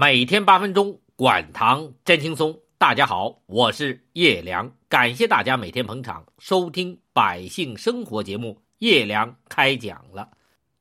每天八分钟，管糖真轻松。大家好，我是叶良，感谢大家每天捧场收听百姓生活节目。叶良开讲了。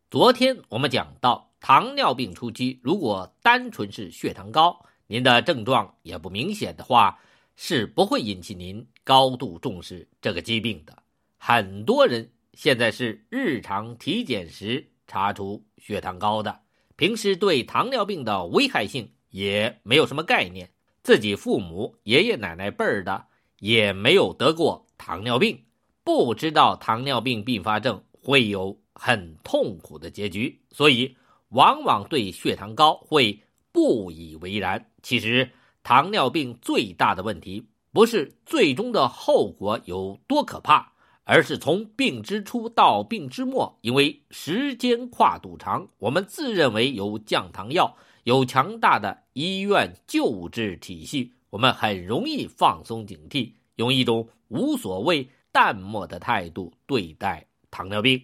昨天我们讲到，糖尿病初期，如果单纯是血糖高，您的症状也不明显的话，是不会引起您高度重视这个疾病的。很多人现在是日常体检时查出血糖高的。平时对糖尿病的危害性也没有什么概念，自己父母、爷爷奶奶辈儿的也没有得过糖尿病，不知道糖尿病并发症会有很痛苦的结局，所以往往对血糖高会不以为然。其实，糖尿病最大的问题不是最终的后果有多可怕。而是从病之初到病之末，因为时间跨度长，我们自认为有降糖药，有强大的医院救治体系，我们很容易放松警惕，用一种无所谓、淡漠的态度对待糖尿病。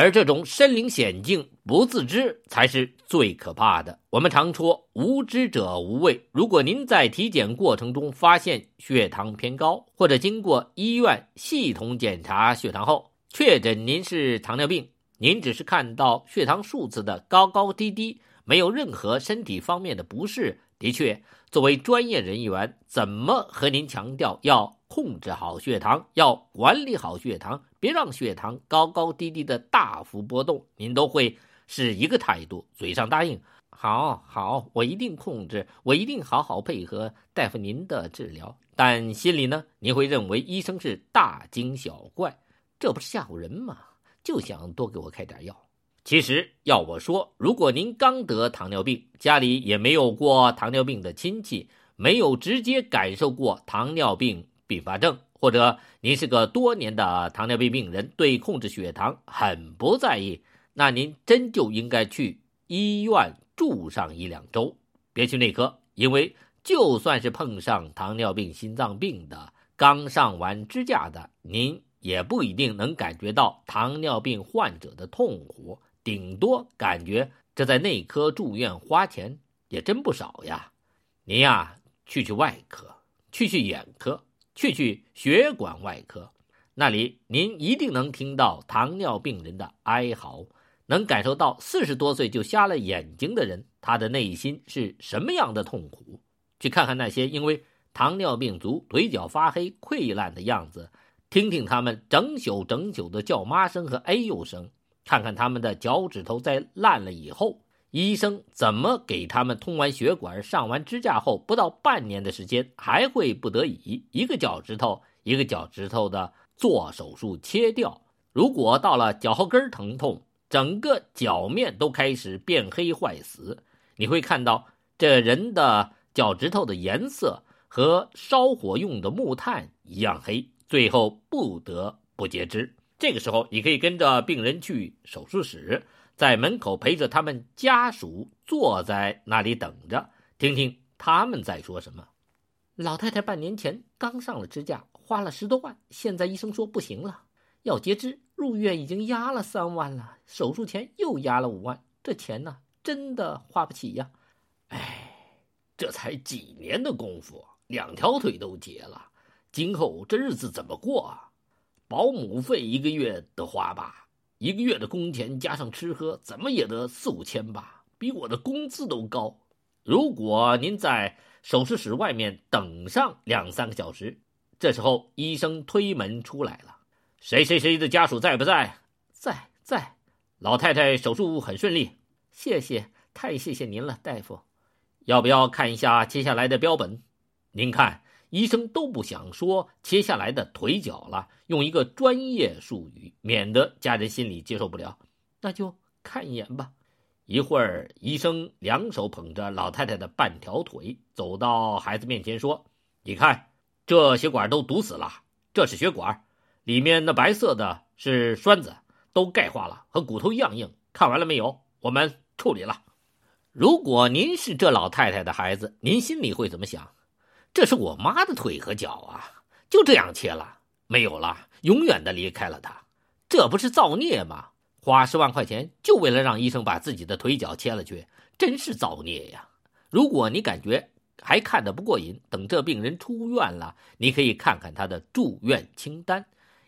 而这种身临险境不自知，才是最可怕的。我们常说“无知者无畏”。如果您在体检过程中发现血糖偏高，或者经过医院系统检查血糖后确诊您是糖尿病，您只是看到血糖数字的高高低低，没有任何身体方面的不适，的确，作为专业人员，怎么和您强调要？控制好血糖，要管理好血糖，别让血糖高高低低的大幅波动。您都会是一个态度，嘴上答应，好好，我一定控制，我一定好好配合大夫您的治疗。但心里呢，您会认为医生是大惊小怪，这不是吓唬人吗？就想多给我开点药。其实要我说，如果您刚得糖尿病，家里也没有过糖尿病的亲戚，没有直接感受过糖尿病。并发症，或者您是个多年的糖尿病病人，对控制血糖很不在意，那您真就应该去医院住上一两周，别去内科，因为就算是碰上糖尿病、心脏病的，刚上完支架的，您也不一定能感觉到糖尿病患者的痛苦，顶多感觉这在内科住院花钱也真不少呀。您呀，去去外科，去去眼科。去去血管外科，那里您一定能听到糖尿病人的哀嚎，能感受到四十多岁就瞎了眼睛的人他的内心是什么样的痛苦。去看看那些因为糖尿病足腿脚发黑溃烂的样子，听听他们整宿整宿的叫妈声和哎呦声，看看他们的脚趾头在烂了以后。医生怎么给他们通完血管、上完支架后，不到半年的时间，还会不得已一个脚趾头一个脚趾头的做手术切掉？如果到了脚后跟疼痛，整个脚面都开始变黑坏死，你会看到这人的脚趾头的颜色和烧火用的木炭一样黑，最后不得不截肢。这个时候，你可以跟着病人去手术室。在门口陪着他们家属坐在那里等着，听听他们在说什么。老太太半年前刚上了支架，花了十多万，现在医生说不行了，要截肢。入院已经压了三万了，手术前又压了五万，这钱呢，真的花不起呀。哎，这才几年的功夫，两条腿都截了，今后这日子怎么过啊？保姆费一个月得花吧。一个月的工钱加上吃喝，怎么也得四五千吧，比我的工资都高。如果您在手术室外面等上两三个小时，这时候医生推门出来了：“谁谁谁的家属在不在？在在。老太太手术很顺利，谢谢，太谢谢您了，大夫。要不要看一下接下来的标本？您看。”医生都不想说切下来的腿脚了，用一个专业术语，免得家人心里接受不了。那就看一眼吧。一会儿，医生两手捧着老太太的半条腿，走到孩子面前说：“你看，这血管都堵死了。这是血管，里面那白色的是栓子，都钙化了，和骨头一样硬。看完了没有？我们处理了。如果您是这老太太的孩子，您心里会怎么想？”这是我妈的腿和脚啊，就这样切了，没有了，永远的离开了她，这不是造孽吗？花十万块钱就为了让医生把自己的腿脚切了去，真是造孽呀！如果你感觉还看得不过瘾，等这病人出院了，你可以看看他的住院清单。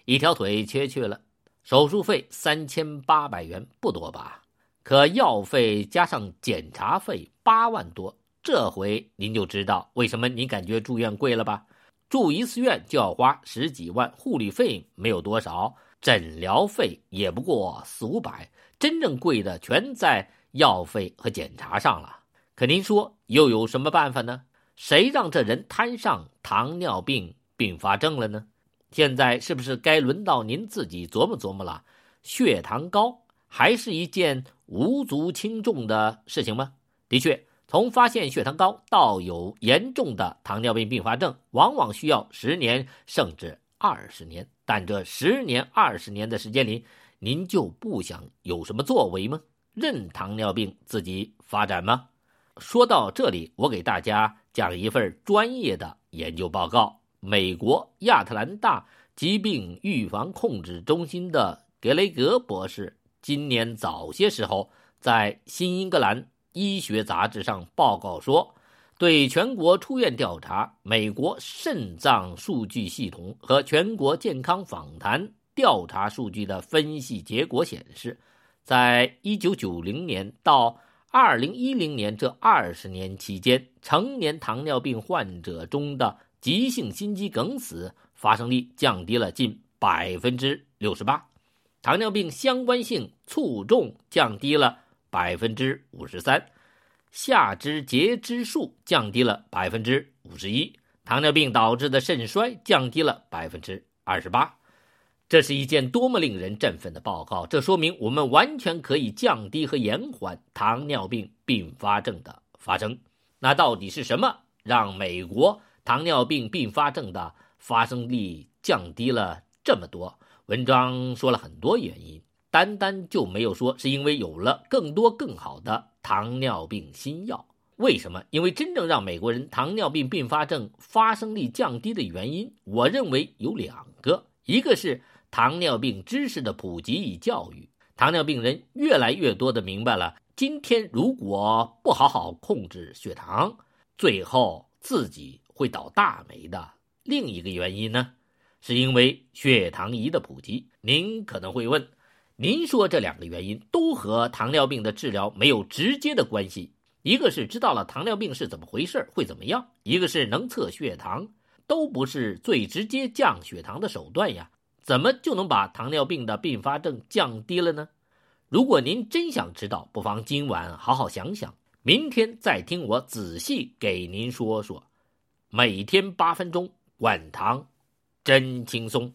一条腿切去了，手术费三千八百元，不多吧？可药费加上检查费八万多，这回您就知道为什么您感觉住院贵了吧？住一次院就要花十几万，护理费没有多少，诊疗费也不过四五百，真正贵的全在药费和检查上了。可您说又有什么办法呢？谁让这人摊上糖尿病并发症了呢？现在是不是该轮到您自己琢磨琢磨了？血糖高还是一件无足轻重的事情吗？的确。从发现血糖高到有严重的糖尿病并发症，往往需要十年甚至二十年。但这十年、二十年的时间里，您就不想有什么作为吗？任糖尿病自己发展吗？说到这里，我给大家讲一份专业的研究报告：美国亚特兰大疾病预防控制中心的格雷格博士，今年早些时候在《新英格兰》。医学杂志上报告说，对全国出院调查、美国肾脏数据系统和全国健康访谈调查数据的分析结果显示，在1990年到2010年这二十年期间，成年糖尿病患者中的急性心肌梗死发生率降低了近百分之六十八，糖尿病相关性卒中降低了。百分之五十三，下肢截肢数降低了百分之五十一，糖尿病导致的肾衰降低了百分之二十八。这是一件多么令人振奋的报告！这说明我们完全可以降低和延缓糖尿病并发症的发生。那到底是什么让美国糖尿病并发症的发生率降低了这么多？文章说了很多原因。单单就没有说是因为有了更多更好的糖尿病新药？为什么？因为真正让美国人糖尿病并发症发生率降低的原因，我认为有两个：一个是糖尿病知识的普及与教育，糖尿病人越来越多的明白了，今天如果不好好控制血糖，最后自己会倒大霉的。另一个原因呢，是因为血糖仪的普及。您可能会问。您说这两个原因都和糖尿病的治疗没有直接的关系，一个是知道了糖尿病是怎么回事会怎么样，一个是能测血糖，都不是最直接降血糖的手段呀，怎么就能把糖尿病的并发症降低了呢？如果您真想知道，不妨今晚好好想想，明天再听我仔细给您说说。每天八分钟，管糖真轻松。